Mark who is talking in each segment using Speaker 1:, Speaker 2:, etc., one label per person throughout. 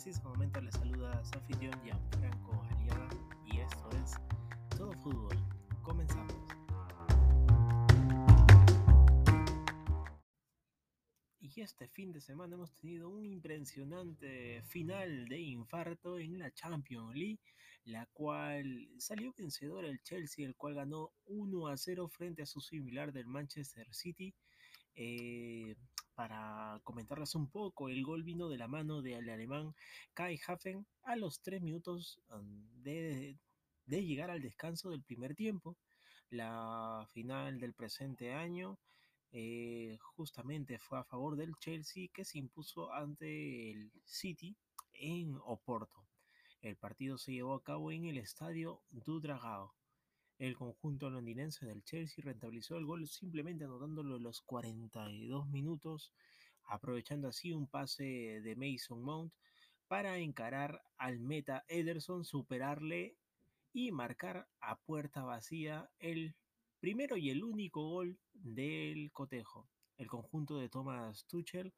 Speaker 1: preciso momento le saluda su Gianfranco Aliaga y esto es Todo Fútbol. Comenzamos. Y este fin de semana hemos tenido un impresionante final de infarto en la Champions League, la cual salió vencedor el Chelsea, el cual ganó 1 a 0 frente a su similar del Manchester City. Eh, para comentarles un poco, el gol vino de la mano del alemán Kai Hafen a los 3 minutos de, de llegar al descanso del primer tiempo. La final del presente año eh, justamente fue a favor del Chelsea que se impuso ante el City en Oporto. El partido se llevó a cabo en el estadio Dudragao. El conjunto londinense del Chelsea rentabilizó el gol simplemente anotándolo en los 42 minutos, aprovechando así un pase de Mason Mount para encarar al meta Ederson, superarle y marcar a puerta vacía el primero y el único gol del cotejo. El conjunto de Thomas Tuchel,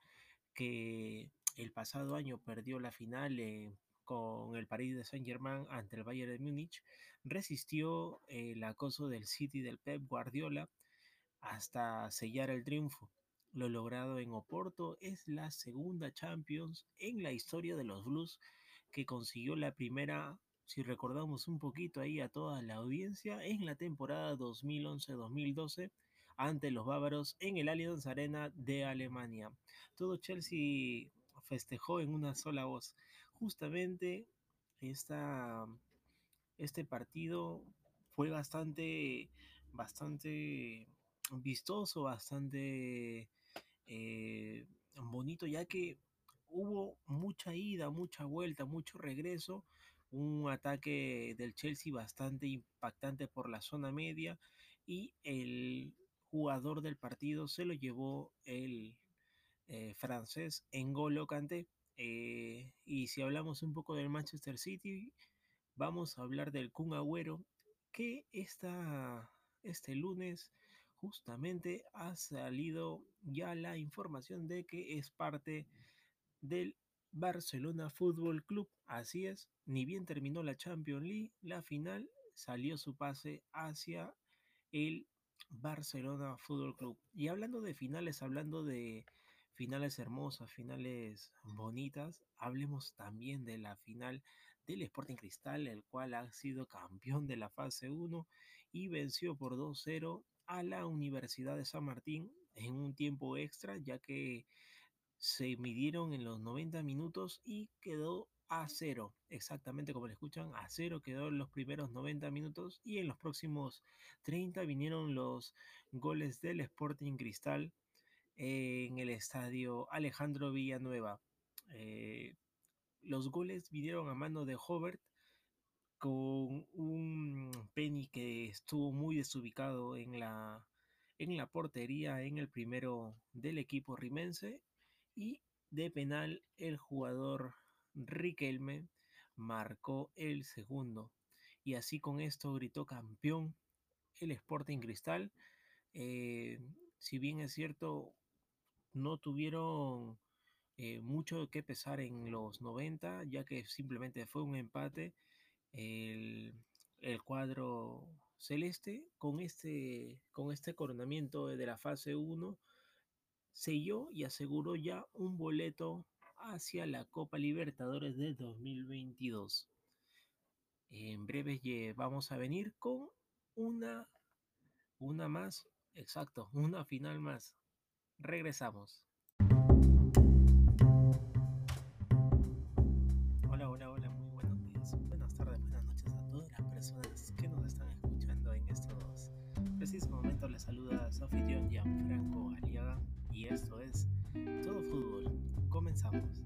Speaker 1: que el pasado año perdió la final eh, con el Paris de Saint-Germain ante el Bayern de Múnich, resistió el acoso del City del Pep Guardiola hasta sellar el triunfo. Lo logrado en Oporto es la segunda Champions en la historia de los Blues que consiguió la primera, si recordamos un poquito ahí a toda la audiencia, en la temporada 2011-2012 ante los bávaros en el Allianz Arena de Alemania. Todo Chelsea festejó en una sola voz. Justamente esta este partido fue bastante, bastante vistoso, bastante eh, bonito, ya que hubo mucha ida, mucha vuelta, mucho regreso, un ataque del Chelsea bastante impactante por la zona media y el jugador del partido se lo llevó el eh, francés N'Golo Kanté. Eh, y si hablamos un poco del Manchester City, vamos a hablar del Kun Agüero, que este lunes justamente ha salido ya la información de que es parte del Barcelona Fútbol Club. Así es, ni bien terminó la Champions League, la final salió su pase hacia el Barcelona Fútbol Club. Y hablando de finales, hablando de finales hermosas, finales bonitas, hablemos también de la final del Sporting Cristal, el cual ha sido campeón de la fase 1 y venció por 2-0 a la Universidad de San Martín en un tiempo extra, ya que se midieron en los 90 minutos y quedó a cero, exactamente como le escuchan, a cero quedó en los primeros 90 minutos y en los próximos 30 vinieron los goles del Sporting Cristal en el estadio Alejandro Villanueva. Eh, los goles vinieron a mano de Hobert con un Penny que estuvo muy desubicado en la, en la portería en el primero del equipo rimense y de penal el jugador Riquelme marcó el segundo y así con esto gritó campeón el Sporting Cristal eh, si bien es cierto no tuvieron eh, mucho que pesar en los 90, ya que simplemente fue un empate. El, el cuadro celeste con este, con este coronamiento de la fase 1 selló y aseguró ya un boleto hacia la Copa Libertadores de 2022. En breve vamos a venir con una, una más, exacto, una final más. Regresamos. Hola, hola, hola, muy buenos días, buenas tardes, buenas noches a todas las personas que nos están escuchando en estos precisos momentos. Les saluda su anfitrión Gianfranco Aliaga y esto es Todo Fútbol. Comenzamos.